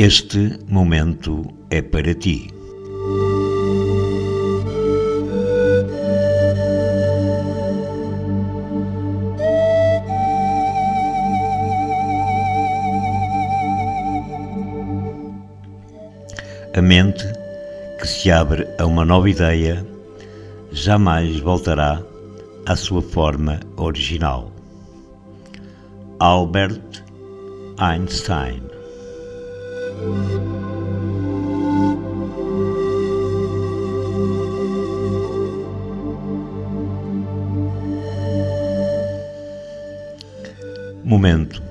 Este momento é para ti. A mente que se abre a uma nova ideia jamais voltará à sua forma original. Albert Einstein Momentos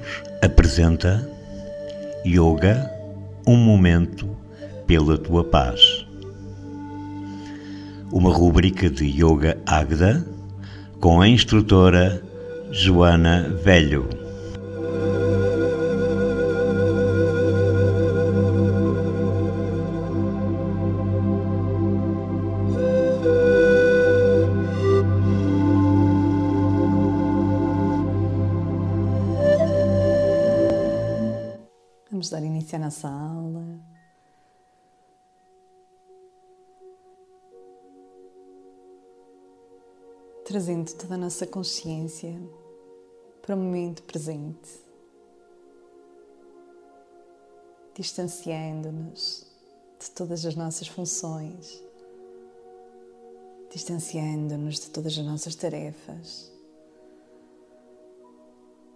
apresenta Yoga, um momento pela tua paz. Uma rubrica de Yoga Agda com a instrutora Joana Velho. Vamos dar início à nossa aula. Trazendo toda a nossa consciência para o momento presente, distanciando-nos de todas as nossas funções, distanciando-nos de todas as nossas tarefas,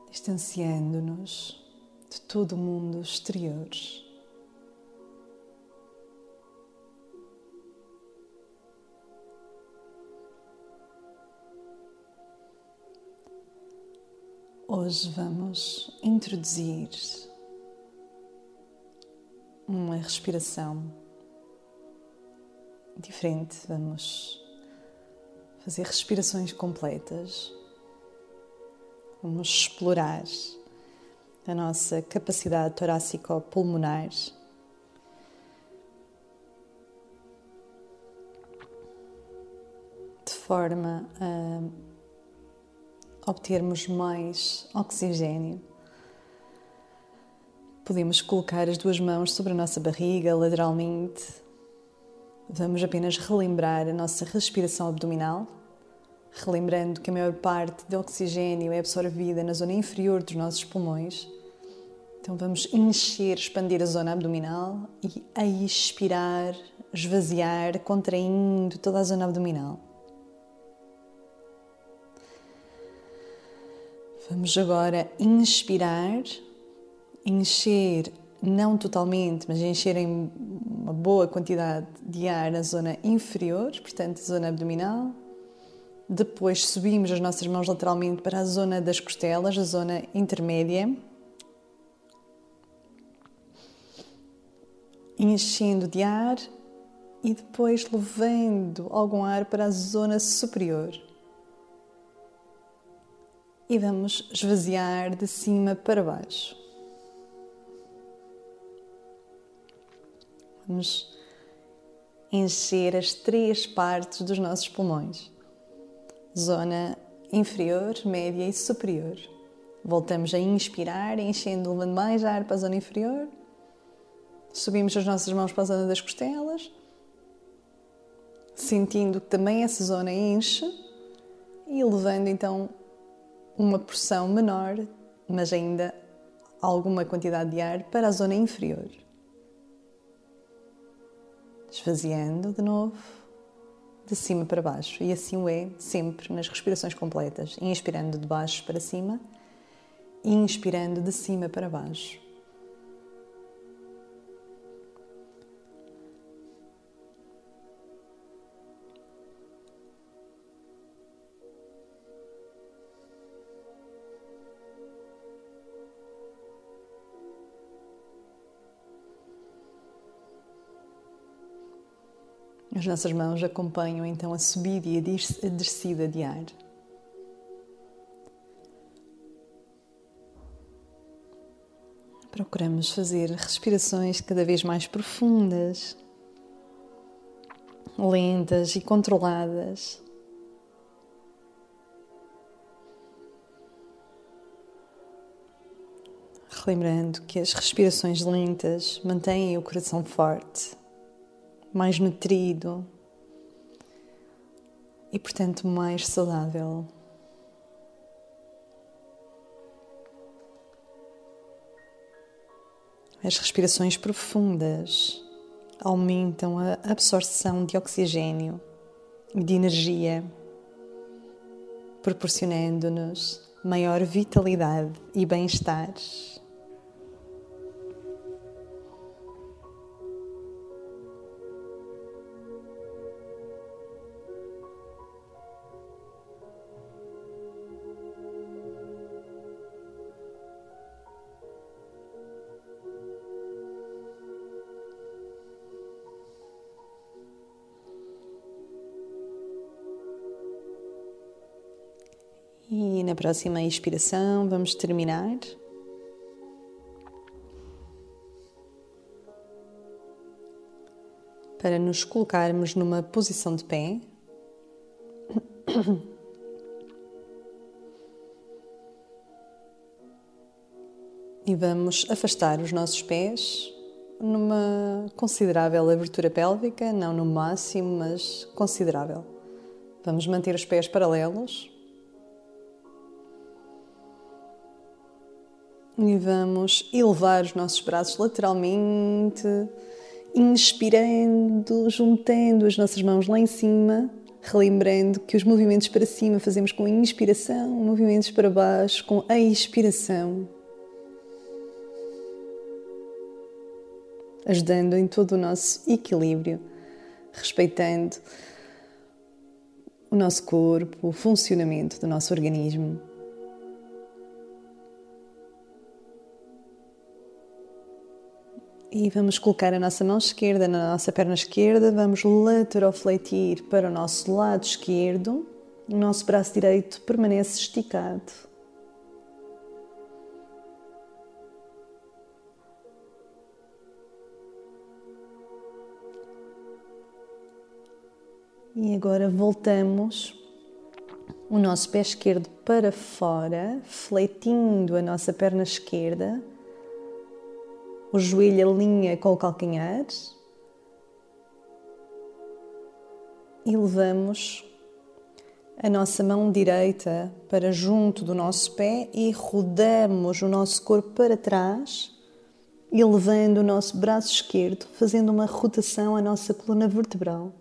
distanciando-nos de todo o mundo exterior. Hoje vamos introduzir uma respiração diferente. Vamos fazer respirações completas. Vamos explorar a nossa capacidade torácico-pulmonar. De forma a obtermos mais oxigênio. Podemos colocar as duas mãos sobre a nossa barriga, lateralmente. Vamos apenas relembrar a nossa respiração abdominal, relembrando que a maior parte do oxigênio é absorvida na zona inferior dos nossos pulmões. Então vamos encher, expandir a zona abdominal e a expirar, esvaziar, contraindo toda a zona abdominal. Vamos agora inspirar, encher, não totalmente, mas encher em uma boa quantidade de ar na zona inferior, portanto, zona abdominal. Depois subimos as nossas mãos lateralmente para a zona das costelas, a zona intermédia. Enchendo de ar e depois levando algum ar para a zona superior. E vamos esvaziar de cima para baixo. Vamos encher as três partes dos nossos pulmões zona inferior, média e superior. Voltamos a inspirar, enchendo, levando mais ar para a zona inferior. Subimos as nossas mãos para a zona das costelas, sentindo que também essa zona enche e levando então uma porção menor, mas ainda alguma quantidade de ar para a zona inferior. Esvaziando de novo de cima para baixo. E assim o é sempre nas respirações completas, inspirando de baixo para cima inspirando de cima para baixo. As nossas mãos acompanham então a subida e a descida de ar. Procuramos fazer respirações cada vez mais profundas, lentas e controladas. Relembrando que as respirações lentas mantêm o coração forte, mais nutrido e, portanto, mais saudável. As respirações profundas aumentam a absorção de oxigênio e de energia, proporcionando-nos maior vitalidade e bem-estar. E na próxima expiração vamos terminar. Para nos colocarmos numa posição de pé. E vamos afastar os nossos pés numa considerável abertura pélvica, não no máximo, mas considerável. Vamos manter os pés paralelos. E vamos elevar os nossos braços lateralmente, inspirando, juntando as nossas mãos lá em cima, relembrando que os movimentos para cima fazemos com a inspiração, movimentos para baixo com a expiração. Ajudando em todo o nosso equilíbrio, respeitando o nosso corpo, o funcionamento do nosso organismo. E vamos colocar a nossa mão esquerda na nossa perna esquerda, vamos laterofletir para o nosso lado esquerdo, o nosso braço direito permanece esticado. E agora voltamos o nosso pé esquerdo para fora, fletindo a nossa perna esquerda o joelho alinha com o calcanhar e levamos a nossa mão direita para junto do nosso pé e rodamos o nosso corpo para trás, elevando o nosso braço esquerdo, fazendo uma rotação à nossa coluna vertebral.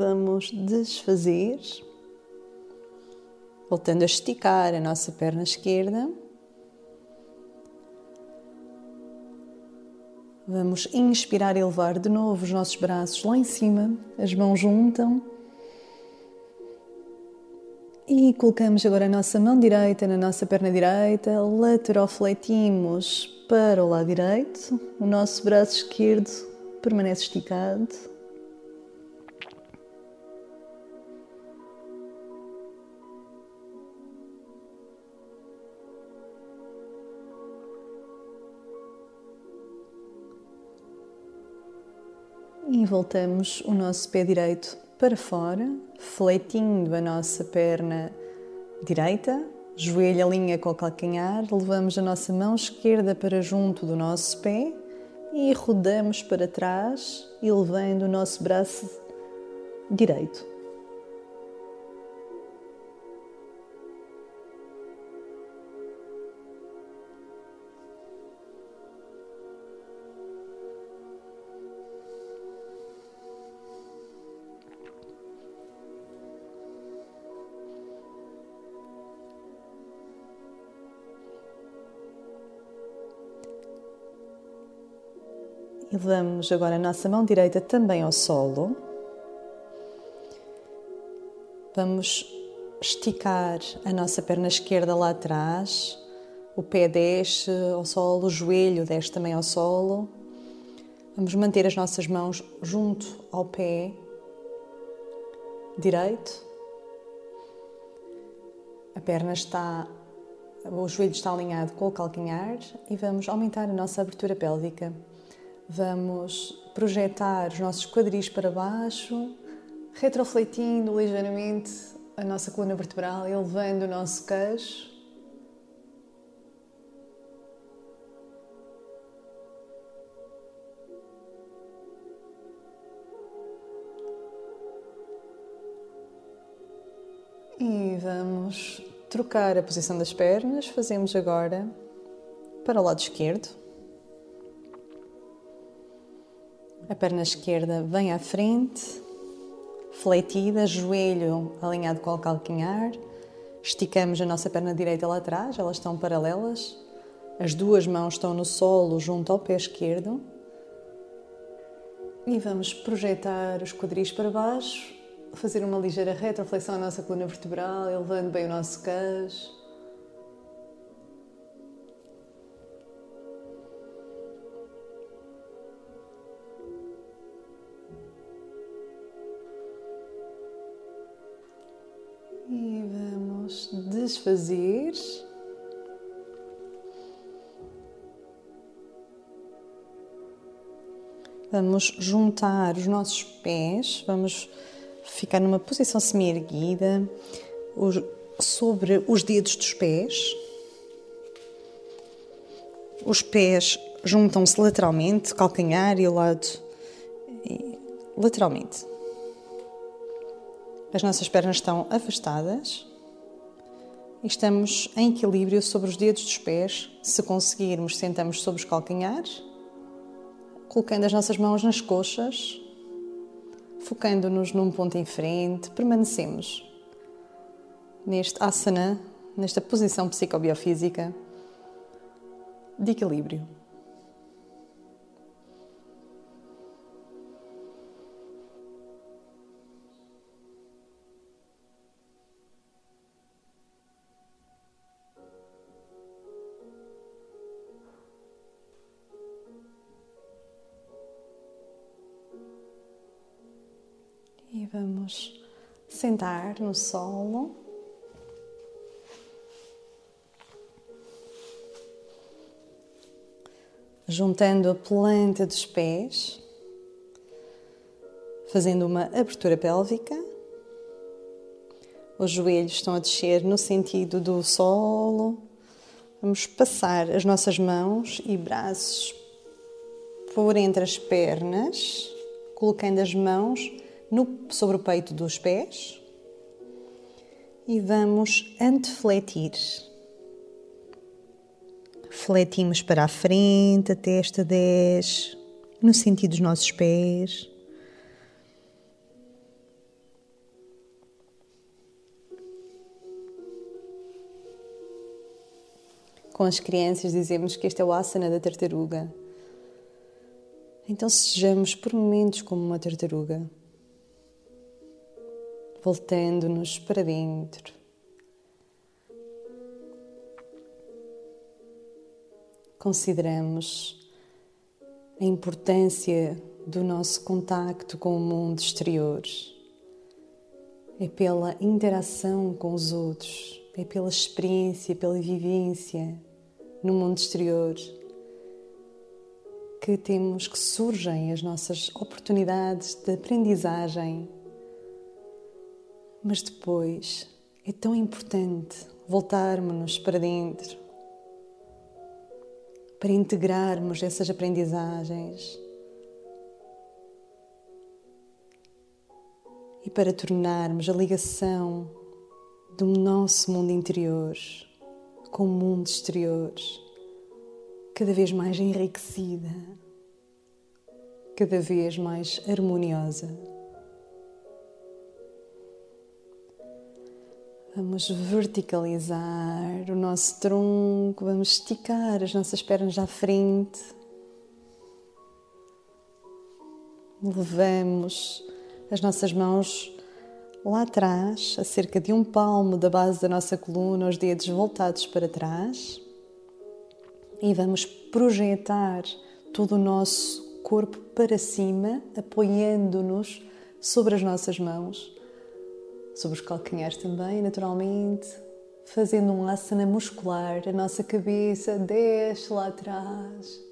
Vamos desfazer, voltando a esticar a nossa perna esquerda. Vamos inspirar elevar de novo os nossos braços lá em cima, as mãos juntam. E colocamos agora a nossa mão direita na nossa perna direita, laterofletimos para o lado direito, o nosso braço esquerdo permanece esticado. E voltamos o nosso pé direito para fora, fletindo a nossa perna direita, joelho alinha com o calcanhar, levamos a nossa mão esquerda para junto do nosso pé e rodamos para trás, elevando o nosso braço direito. Levamos agora a nossa mão direita também ao solo. Vamos esticar a nossa perna esquerda lá atrás. O pé desce ao solo, o joelho desce também ao solo. Vamos manter as nossas mãos junto ao pé direito. A perna está, o joelho está alinhado com o calcanhar e vamos aumentar a nossa abertura pélvica Vamos projetar os nossos quadris para baixo, retrofletindo ligeiramente a nossa coluna vertebral, elevando o nosso queixo. E vamos trocar a posição das pernas. Fazemos agora para o lado esquerdo. A perna esquerda vem à frente, fletida, joelho alinhado com o calcanhar. Esticamos a nossa perna direita lá atrás, elas estão paralelas. As duas mãos estão no solo junto ao pé esquerdo. E vamos projetar os quadris para baixo fazer uma ligeira retroflexão à nossa coluna vertebral, elevando bem o nosso queixo. Vamos desfazer. Vamos juntar os nossos pés, vamos ficar numa posição semi-erguida, sobre os dedos dos pés. Os pés juntam-se lateralmente, calcanhar e o lado lateralmente. As nossas pernas estão afastadas estamos em equilíbrio sobre os dedos dos pés. Se conseguirmos, sentamos sobre os calcanhares, colocando as nossas mãos nas coxas focando-nos num ponto em frente, permanecemos neste asana, nesta posição psicobiofísica de equilíbrio. Sentar no solo. Juntando a planta dos pés, fazendo uma abertura pélvica. Os joelhos estão a descer no sentido do solo. Vamos passar as nossas mãos e braços por entre as pernas, colocando as mãos no, sobre o peito dos pés e vamos antefletir. Fletimos para a frente, a testa desce, no sentido dos nossos pés. Com as crianças dizemos que este é o asana da tartaruga. Então sejamos por momentos como uma tartaruga voltando-nos para dentro. Consideramos a importância do nosso contacto com o mundo exterior. É pela interação com os outros, é pela experiência, pela vivência no mundo exterior que temos que surgem as nossas oportunidades de aprendizagem mas depois é tão importante voltarmos-nos para dentro, para integrarmos essas aprendizagens e para tornarmos a ligação do nosso mundo interior com o mundo exterior cada vez mais enriquecida, cada vez mais harmoniosa. Vamos verticalizar o nosso tronco, vamos esticar as nossas pernas à frente. Levamos as nossas mãos lá atrás, a cerca de um palmo da base da nossa coluna, os dedos voltados para trás. E vamos projetar todo o nosso corpo para cima, apoiando-nos sobre as nossas mãos sobre os calcanhares também, naturalmente, fazendo um asana muscular, a nossa cabeça desce lá atrás.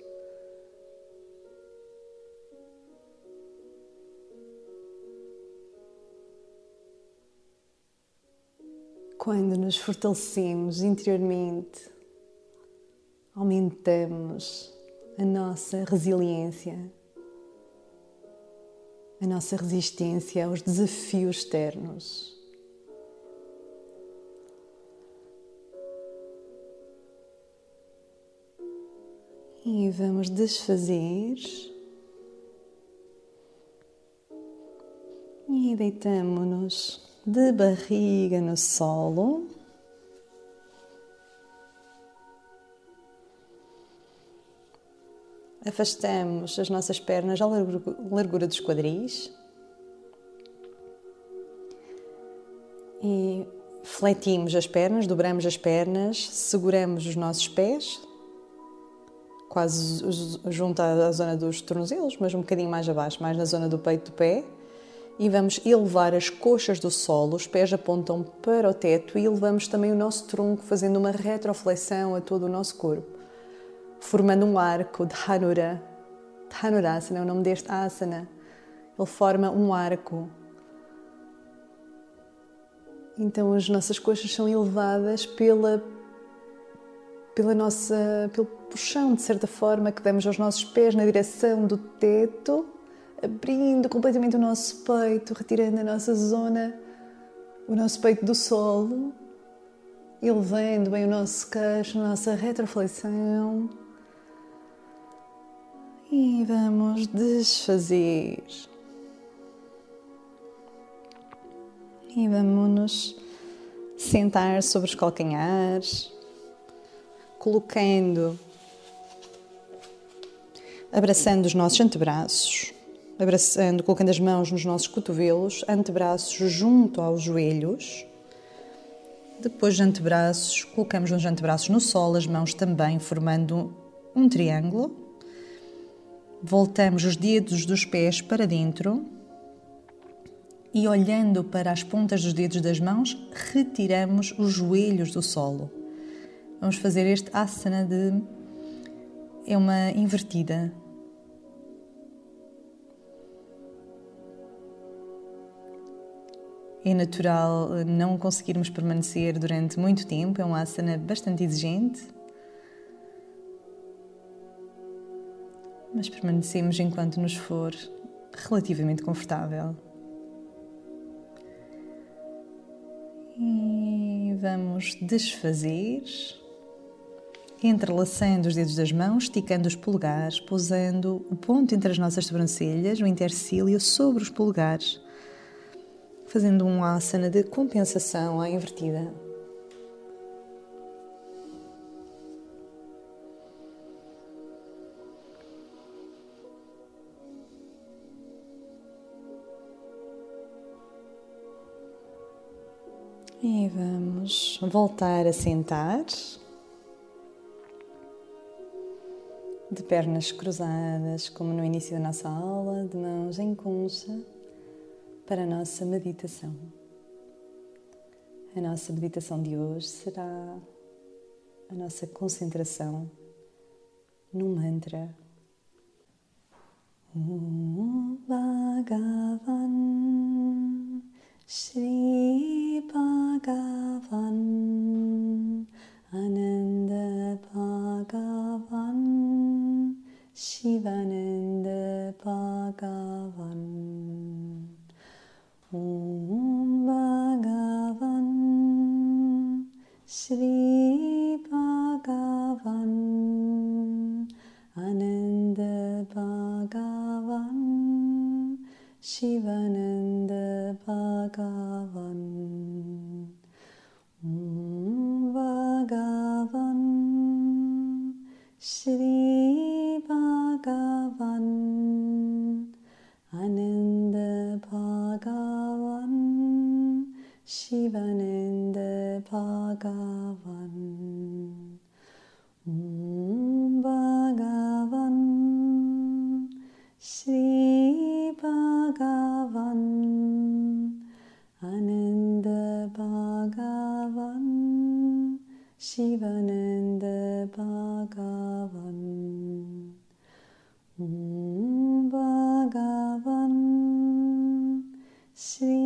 Quando nos fortalecemos interiormente, aumentamos a nossa resiliência a nossa resistência aos desafios externos. E vamos desfazer. E deitamos-nos de barriga no solo. Afastamos as nossas pernas à largura dos quadris. E fletimos as pernas, dobramos as pernas, seguramos os nossos pés, quase junto à zona dos tornozelos, mas um bocadinho mais abaixo, mais na zona do peito do pé e vamos elevar as coxas do solo, os pés apontam para o teto e elevamos também o nosso tronco, fazendo uma retroflexão a todo o nosso corpo, formando um arco de Dhanura. Dhanurasana é o nome deste asana. Ele forma um arco. Então as nossas coxas são elevadas pela pela nossa pelo puxão de certa forma que damos aos nossos pés na direção do teto abrindo completamente o nosso peito, retirando a nossa zona, o nosso peito do solo, elevando bem o nosso queixo, a nossa retroflexão. E vamos desfazer. E vamos nos sentar sobre os calcanhares, colocando, abraçando os nossos antebraços abraçando, colocando as mãos nos nossos cotovelos, antebraços junto aos joelhos. Depois de antebraços, colocamos os antebraços no solo, as mãos também formando um triângulo. Voltamos os dedos dos pés para dentro e olhando para as pontas dos dedos das mãos, retiramos os joelhos do solo. Vamos fazer este asana de é uma invertida, É natural não conseguirmos permanecer durante muito tempo, é um asana bastante exigente. Mas permanecemos enquanto nos for relativamente confortável. E vamos desfazer, entrelaçando os dedos das mãos, esticando os polegares, pousando o ponto entre as nossas sobrancelhas, o intercílio, sobre os polegares fazendo um asana de compensação à invertida. E vamos voltar a sentar, de pernas cruzadas, como no início da nossa aula, de mãos em concha para a nossa meditação. A nossa meditação de hoje será a nossa concentração no mantra. Om Bhagavan Shri Bhagavan Ananda Bhagavan Shivananda Bhagavan. Om Bhagavan Shri Bhagavan Ananda Bhagavan Shivananda Bhagavan Om Bhagavan Shri Bhagavan Ananda Bhagavan Shivananda Bhagavan Bhagavan Om Bhagavan Shri